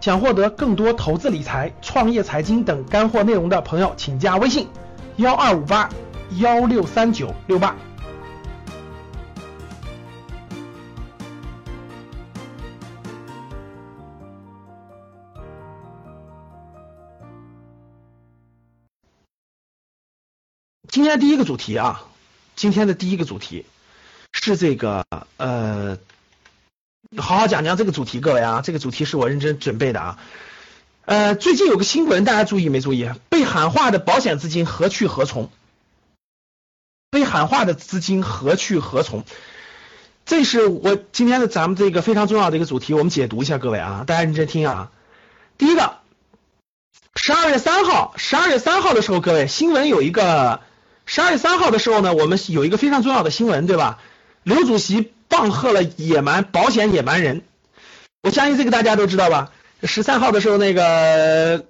想获得更多投资理财、创业财经等干货内容的朋友，请加微信幺二五八幺六三九六八。今天第一个主题啊，今天的第一个主题是这个呃。好好讲讲这个主题，各位啊，这个主题是我认真准备的啊。呃，最近有个新闻，大家注意没注意？被喊话的保险资金何去何从？被喊话的资金何去何从？这是我今天的咱们这个非常重要的一个主题，我们解读一下，各位啊，大家认真听啊。第一个，十二月三号，十二月三号的时候，各位新闻有一个，十二月三号的时候呢，我们有一个非常重要的新闻，对吧？刘主席。棒喝了野蛮保险野蛮人，我相信这个大家都知道吧？十三号的时候，那个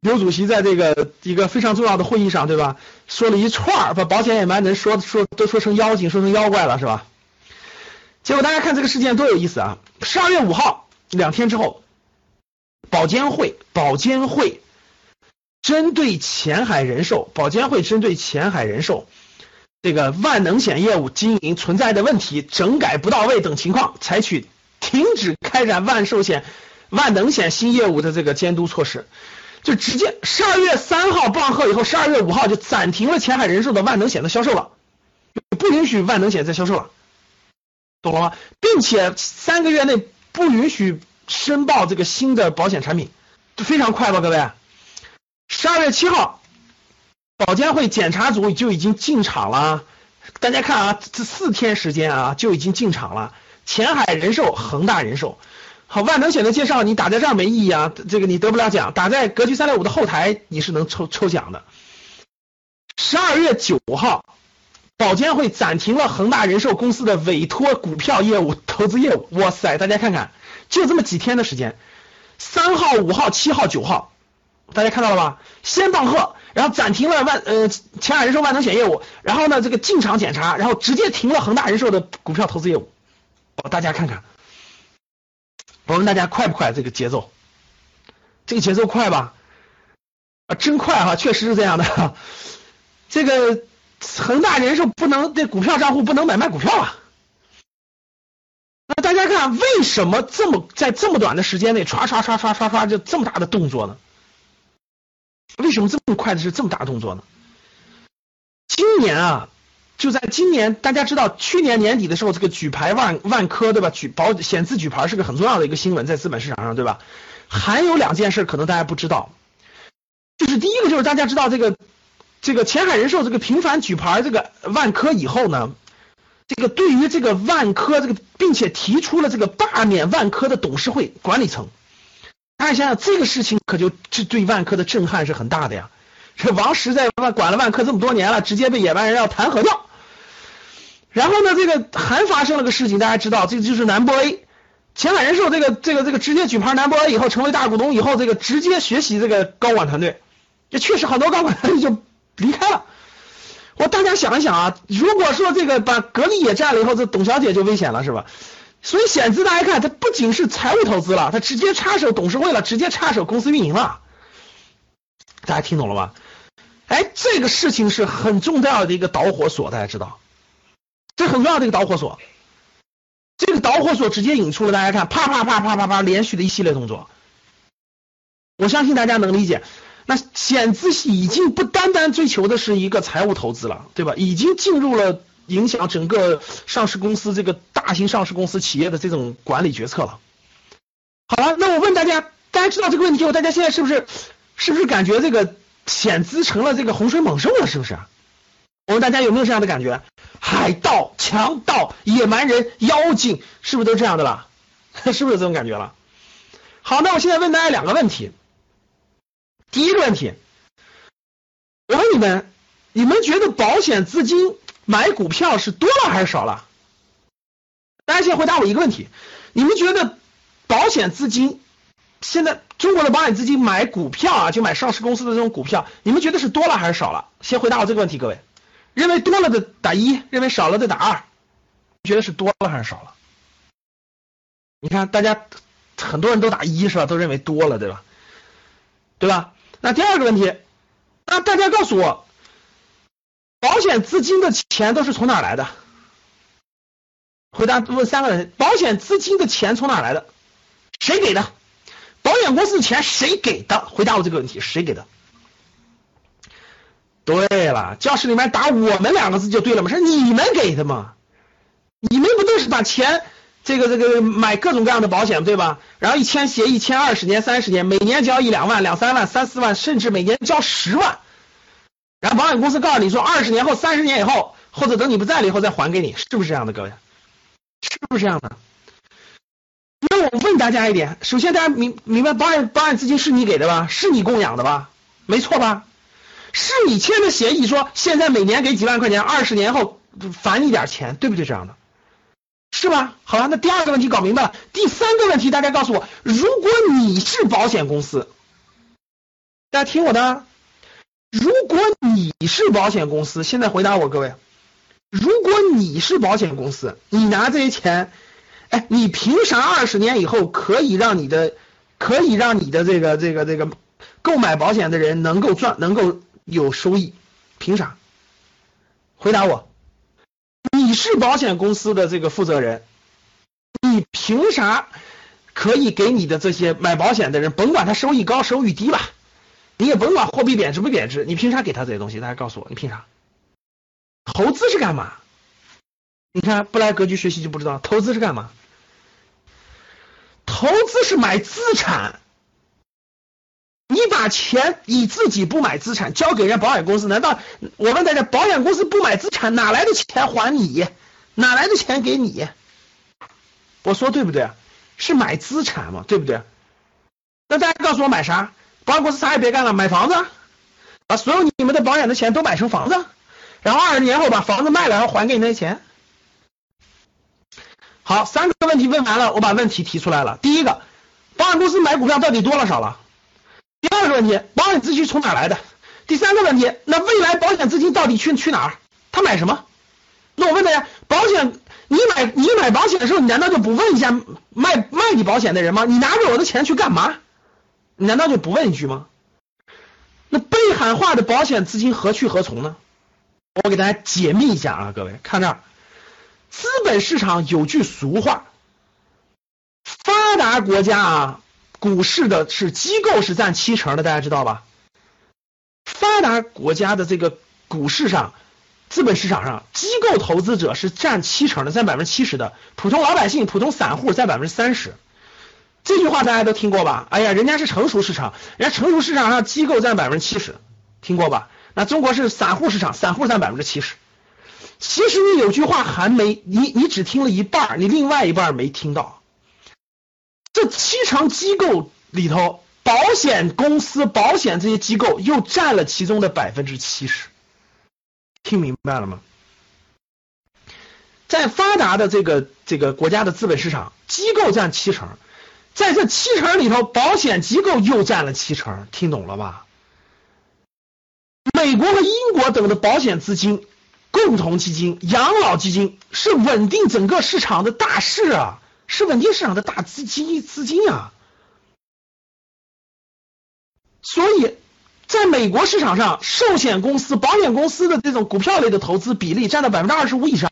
刘主席在这个一个非常重要的会议上，对吧？说了一串儿，把保险野蛮人说说都说成妖精，说成妖怪了，是吧？结果大家看这个事件多有意思啊！十二月五号两天之后，保监会保监会针对前海人寿，保监会针对前海人寿。这个万能险业务经营存在的问题、整改不到位等情况，采取停止开展万寿险、万能险新业务的这个监督措施，就直接十二月三号棒喝以后，十二月五号就暂停了前海人寿的万能险的销售了，不允许万能险再销售了，懂了吗？并且三个月内不允许申报这个新的保险产品，就非常快吧，各位？十二月七号。保监会检查组就已经进场了，大家看啊，这四天时间啊就已经进场了。前海人寿、恒大人寿，好，万能险的介绍你打在这儿没意义啊，这个你得不了奖。打在格局三六五的后台你是能抽抽奖的。十二月九号，保监会暂停了恒大人寿公司的委托股票业务、投资业务。哇塞，大家看看，就这么几天的时间，三号、五号、七号、九号，大家看到了吧？先棒喝。然后暂停了万呃前海人寿万能险业务，然后呢这个进场检查，然后直接停了恒大人寿的股票投资业务。大家看看，我问大家快不快？这个节奏，这个节奏快吧？啊，真快哈，确实是这样的。这个恒大人寿不能这股票账户不能买卖股票啊。那大家看，为什么这么在这么短的时间内唰唰唰唰唰唰就这么大的动作呢？为什么这么快的是这么大动作呢？今年啊，就在今年，大家知道去年年底的时候，这个举牌万万科对吧？举保险资举牌是个很重要的一个新闻，在资本市场上对吧？还有两件事可能大家不知道，就是第一个就是大家知道这个这个前海人寿这个频繁举牌这个万科以后呢，这个对于这个万科这个，并且提出了这个罢免万科的董事会管理层。大家想想，这个事情可就这对万科的震撼是很大的呀。这王石在万管了万科这么多年了，直接被野蛮人要弹劾掉。然后呢，这个还发生了个事情，大家知道，这就是南博 A，前海人寿这个这个这个直接举牌南博 A 以后，成为大股东以后，这个直接学习这个高管团队，这确实很多高管团队就离开了。我大家想一想啊，如果说这个把格力也占了以后，这董小姐就危险了，是吧？所以险资大家看，它不仅是财务投资了，它直接插手董事会了，直接插手公司运营了。大家听懂了吗？哎，这个事情是很重要的一个导火索，大家知道，这很重要的一个导火索。这个导火索直接引出了大家看，啪啪啪啪啪啪，连续的一系列动作。我相信大家能理解，那险资已经不单单追求的是一个财务投资了，对吧？已经进入了。影响整个上市公司这个大型上市公司企业的这种管理决策了。好了，那我问大家，大家知道这个问题后，大家现在是不是是不是感觉这个险资成了这个洪水猛兽了？是不是？我问大家有没有这样的感觉？海盗、强盗、野蛮人、妖精，是不是都这样的了？是不是这种感觉了？好，那我现在问大家两个问题。第一个问题，我问你们，你们觉得保险资金？买股票是多了还是少了？大家先回答我一个问题：你们觉得保险资金现在中国的保险资金买股票啊，就买上市公司的这种股票，你们觉得是多了还是少了？先回答我这个问题，各位，认为多了的打一，认为少了的打二，觉得是多了还是少了？你看大家很多人都打一是吧？都认为多了对吧？对吧？那第二个问题，那大家告诉我，保险资金的钱都是从哪来的？回答问三个人，保险资金的钱从哪来的？谁给的？保险公司的钱谁给的？回答我这个问题，谁给的？对了，教室里面打我们两个字就对了嘛，是你们给的嘛？你们不都是把钱这个这个买各种各样的保险对吧？然后一签协议签二十年、三十年，每年交一两万、两三万、三四万，甚至每年交十万，然后保险公司告诉你说二十年后、三十年以后，或者等你不在了以后再还给你，是不是这样的，各位？是不是这样的？那我问大家一点，首先大家明明白保险保险资金是你给的吧？是你供养的吧？没错吧？是你签的协议说现在每年给几万块钱，二十年后返你点钱，对不对？这样的，是吧？好了，那第二个问题搞明白了，第三个问题大家告诉我，如果你是保险公司，大家听我的，如果你是保险公司，现在回答我各位，如果你是保险公司，你拿这些钱，哎，你凭啥二十年以后可以让你的可以让你的这个这个这个购买保险的人能够赚能够？有收益，凭啥？回答我，你是保险公司的这个负责人，你凭啥可以给你的这些买保险的人，甭管他收益高收益低吧，你也甭管货币贬值不贬值，你凭啥给他这些东西？大家告诉我，你凭啥？投资是干嘛？你看不来格局学习就不知道，投资是干嘛？投资是买资产。你把钱你自己不买资产交给人家保险公司，难道我问大家，保险公司不买资产，哪来的钱还你？哪来的钱给你？我说对不对？是买资产嘛，对不对？那大家告诉我买啥？保险公司啥也别干了，买房子，把所有你们的保险的钱都买成房子，然后二十年后把房子卖了，然后还给你那些钱。好，三个问题问完了，我把问题提出来了。第一个，保险公司买股票到底多了少了？第二个问题，保险资金从哪来的？第三个问题，那未来保险资金到底去去哪儿？他买什么？那我问大家，保险你买你买保险的时候，你难道就不问一下卖卖你保险的人吗？你拿着我的钱去干嘛？你难道就不问一句吗？那被喊话的保险资金何去何从呢？我给大家解密一下啊，各位看这儿，资本市场有句俗话，发达国家啊。股市的是机构是占七成的，大家知道吧？发达国家的这个股市上，资本市场上，机构投资者是占七成的，占百分之七十的，普通老百姓、普通散户占百分之三十。这句话大家都听过吧？哎呀，人家是成熟市场，人家成熟市场上机构占百分之七十，听过吧？那中国是散户市场，散户占百分之七十。其实你有句话还没你，你只听了一半，你另外一半没听到。这七成机构里头，保险公司、保险这些机构又占了其中的百分之七十，听明白了吗？在发达的这个这个国家的资本市场，机构占七成，在这七成里头，保险机构又占了七成，听懂了吧？美国和英国等的保险资金、共同基金、养老基金是稳定整个市场的大势啊。是稳定市场的大资金资金啊，所以在美国市场上，寿险公司、保险公司的这种股票类的投资比例占到百分之二十五以上，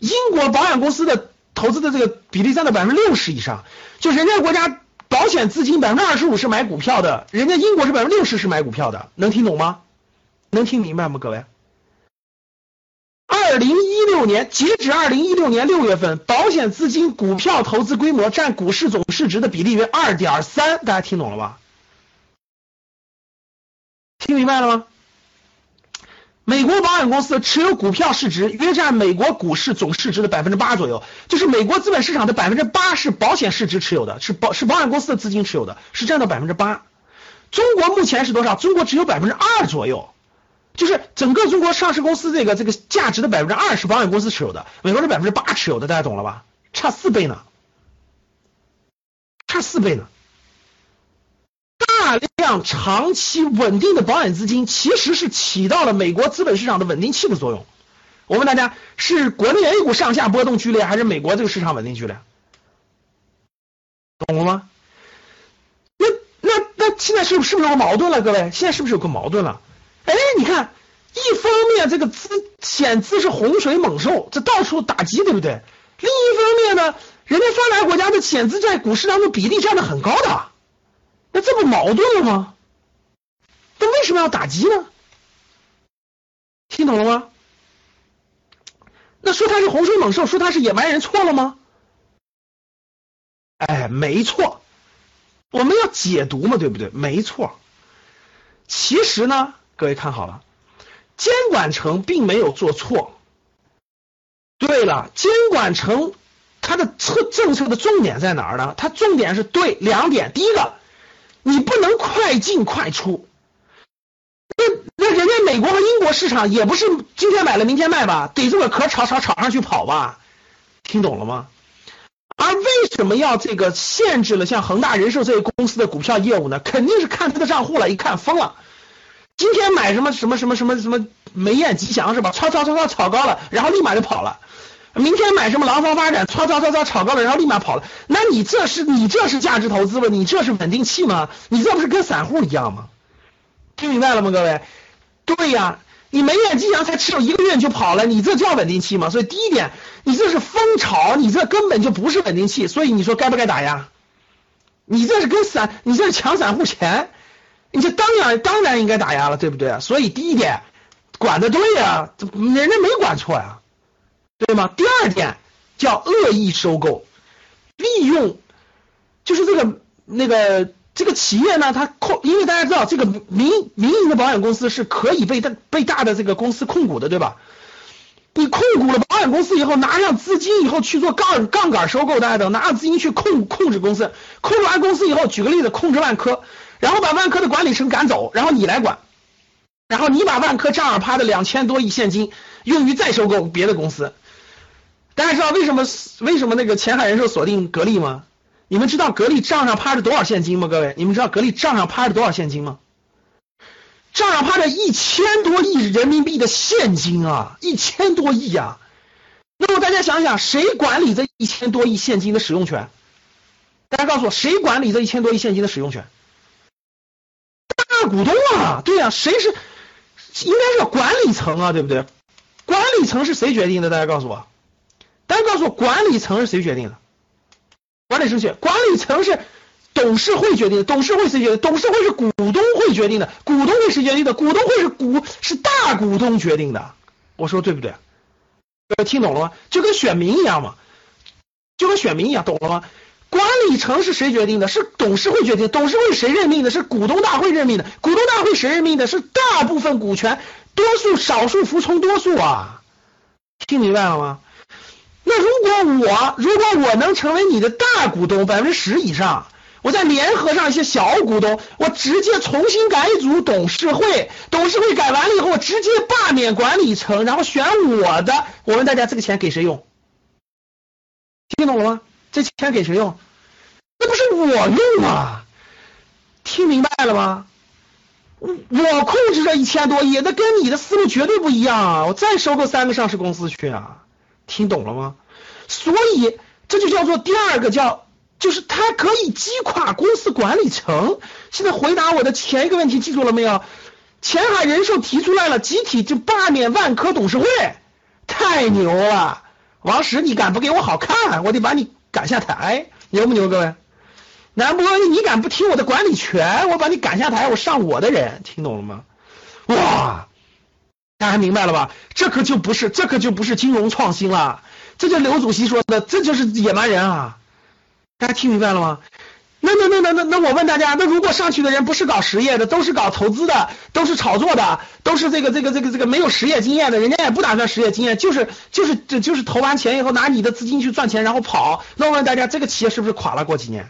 英国保险公司的投资的这个比例占到百分之六十以上，就人家国家保险资金百分之二十五是买股票的，人家英国是百分之六十是买股票的，能听懂吗？能听明白吗，各位？二零一六年截止二零一六年六月份，保险资金股票投资规模占股市总市值的比例为二点三，大家听懂了吧？听明白了吗？美国保险公司持有股票市值约占美国股市总市值的百分之八左右，就是美国资本市场的百分之八是保险市值持有的，是保是保险公司的资金持有的，是占到百分之八。中国目前是多少？中国只有百分之二左右。就是整个中国上市公司这个这个价值的百分之二是保险公司持有的，美国是百分之八持有的，大家懂了吧？差四倍呢，差四倍呢。大量长期稳定的保险资金其实是起到了美国资本市场的稳定器的作用。我问大家，是国内 A 股上下波动剧烈，还是美国这个市场稳定剧烈？懂了吗？那那那现在是是不是有矛盾了？各位，现在是不是有个矛盾了？哎，你看，一方面这个资险资是洪水猛兽，这到处打击，对不对？另一方面呢，人家发达国家的险资在股市当中比例占的很高的，那这不矛盾了吗？那为什么要打击呢？听懂了吗？那说他是洪水猛兽，说他是野蛮人，错了吗？哎，没错，我们要解读嘛，对不对？没错。其实呢，各位看好了，监管层并没有做错。对了，监管层它的策政策的重点在哪儿呢？它重点是对两点，第一个，你不能快进快出。那那人家美国和英国市场也不是今天买了明天卖吧，逮住个壳炒炒炒上去跑吧，听懂了吗？而为什么要这个限制了像恒大人寿这些公司的股票业务呢？肯定是看他的账户了，一看疯了。今天买什么什么什么什么什么梅雁吉祥是吧？炒炒炒炒炒高了，然后立马就跑了。明天买什么廊坊发展，炒炒炒炒炒高了，然后立马跑了。那你这是你这是价值投资吗？你这是稳定器吗？你这不是跟散户一样吗？听明白了吗，各位？对呀，你梅雁吉祥才持有一个月你就跑了，你这叫稳定器吗？所以第一点，你这是疯炒，你这根本就不是稳定器。所以你说该不该打压？你这是跟散，你这是抢散户钱，你这当然当然应该打压了，对不对？所以第一点，管的对呀，人家没管错呀，对吗？第二点叫恶意收购，利用就是这个那个。这个企业呢，它控，因为大家知道，这个民民营的保险公司是可以被大被大的这个公司控股的，对吧？你控股了保险公司以后，拿上资金以后去做杠杠杆收购，大家等拿上资金去控控制公司，控制完公司以后，举个例子，控制万科，然后把万科的管理层赶走，然后你来管，然后你把万科账上趴的两千多亿现金用于再收购别的公司。大家知道为什么为什么那个前海人寿锁定格力吗？你们知道格力账上趴着多少现金吗？各位，你们知道格力账上趴着多少现金吗？账上趴着一千多亿人民币的现金啊，一千多亿呀！那么大家想想，谁管理这一千多亿现金的使用权？大家告诉我，谁管理这一千多亿现金的使用权？大股东啊，对呀，谁是？应该是管理层啊，对不对？管理层是谁决定的？大家告诉我，大家告诉我，管理层是谁决定的？管理层选，管理层是董事会决定的，董事会谁决定？董事会是股东会决定的，股东会谁决定的？股东会是股是大股东决定的。我说对不对？听懂了吗？就跟选民一样嘛，就跟选民一样，懂了吗？管理层是谁决定的？是董事会决定，董事会谁任命的？是股东大会任命的，股东大会谁任命的？是大部分股权，多数少数服从多数啊，听明白了吗？那如果我如果我能成为你的大股东百分之十以上，我再联合上一些小股东，我直接重新改组董事会，董事会改完了以后，我直接罢免管理层，然后选我的。我问大家，这个钱给谁用？听懂了吗？这钱给谁用？那不是我用啊？听明白了吗？我控制着一千多亿，那跟你的思路绝对不一样啊！我再收购三个上市公司去啊！听懂了吗？所以这就叫做第二个叫，就是它可以击垮公司管理层。现在回答我的前一个问题，记住了没有？前海人寿提出来了，集体就罢免万科董事会，太牛了！王石，你敢不给我好看，我得把你赶下台，牛不牛？各位，南波，你敢不听我的管理权，我把你赶下台，我上我的人，听懂了吗？哇！大家明白了吧？这可就不是，这可就不是金融创新了，这就刘主席说的，这就是野蛮人啊！大家听明白了吗？那那那那那那我问大家，那如果上去的人不是搞实业的，都是搞投资的，都是炒作的，都是这个这个这个这个没有实业经验的，人家也不打算实业经验，就是就是这就是投完钱以后拿你的资金去赚钱，然后跑。那我问大家，这个企业是不是垮了？过几年，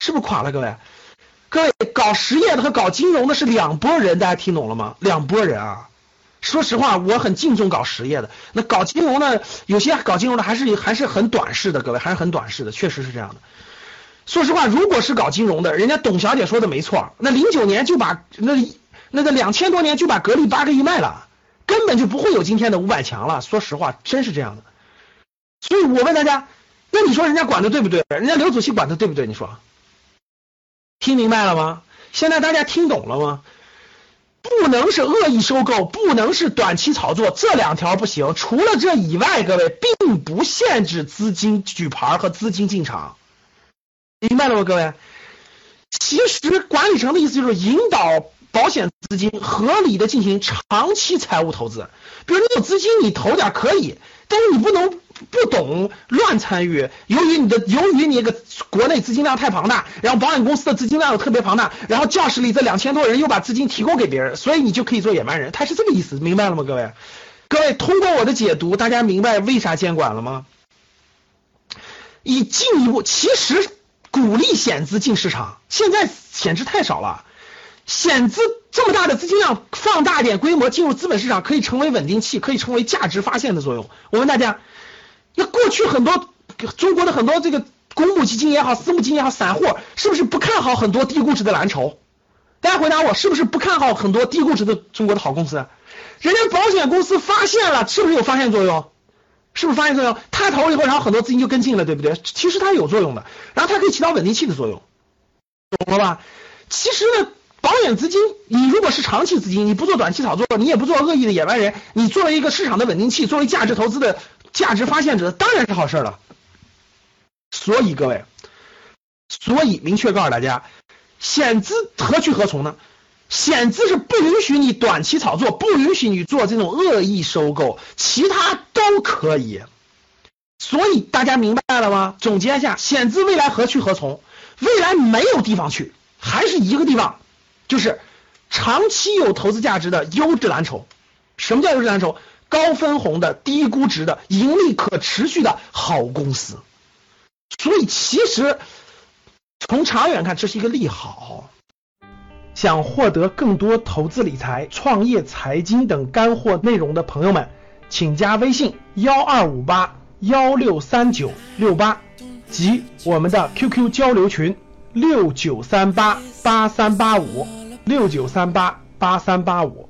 是不是垮了？各位，各位搞实业的和搞金融的是两拨人，大家听懂了吗？两拨人啊！说实话，我很敬重搞实业的。那搞金融的，有些搞金融的还是还是很短视的，各位还是很短视的，确实是这样的。说实话，如果是搞金融的，人家董小姐说的没错，那零九年就把那那个两千多年就把格力八个亿卖了，根本就不会有今天的五百强了。说实话，真是这样的。所以我问大家，那你说人家管的对不对？人家刘主席管的对不对？你说，听明白了吗？现在大家听懂了吗？不能是恶意收购，不能是短期炒作，这两条不行。除了这以外，各位并不限制资金举牌和资金进场，明白了吗？各位，其实管理层的意思就是引导保险资金合理的进行长期财务投资。比如你有资金，你投点可以，但是你不能。不懂乱参与，由于你的由于你个国内资金量太庞大，然后保险公司的资金量又特别庞大，然后教室里这两千多人又把资金提供给别人，所以你就可以做野蛮人，他是这个意思，明白了吗？各位，各位通过我的解读，大家明白为啥监管了吗？以进一步，其实鼓励险资进市场，现在险资太少了，险资这么大的资金量，放大点规模进入资本市场，可以成为稳定器，可以成为价值发现的作用。我问大家。那过去很多中国的很多这个公募基金也好，私募基金也好，散户是不是不看好很多低估值的蓝筹？大家回答我，是不是不看好很多低估值的中国的好公司？人家保险公司发现了，是不是有发现作用？是不是发现作用？他投了以后，然后很多资金就跟进了，对不对？其实它有作用的，然后它可以起到稳定器的作用，懂了吧？其实呢，保险资金，你如果是长期资金，你不做短期炒作，你也不做恶意的野蛮人，你作为一个市场的稳定器，作为价值投资的。价值发现者当然是好事了，所以各位，所以明确告诉大家，险资何去何从呢？险资是不允许你短期炒作，不允许你做这种恶意收购，其他都可以。所以大家明白了吗？总结一下，险资未来何去何从？未来没有地方去，还是一个地方，就是长期有投资价值的优质蓝筹。什么叫优质蓝筹？高分红的、低估值的、盈利可持续的好公司，所以其实从长远看，这是一个利好。想获得更多投资理财、创业财经等干货内容的朋友们，请加微信幺二五八幺六三九六八及我们的 QQ 交流群六九三八八三八五六九三八八三八五。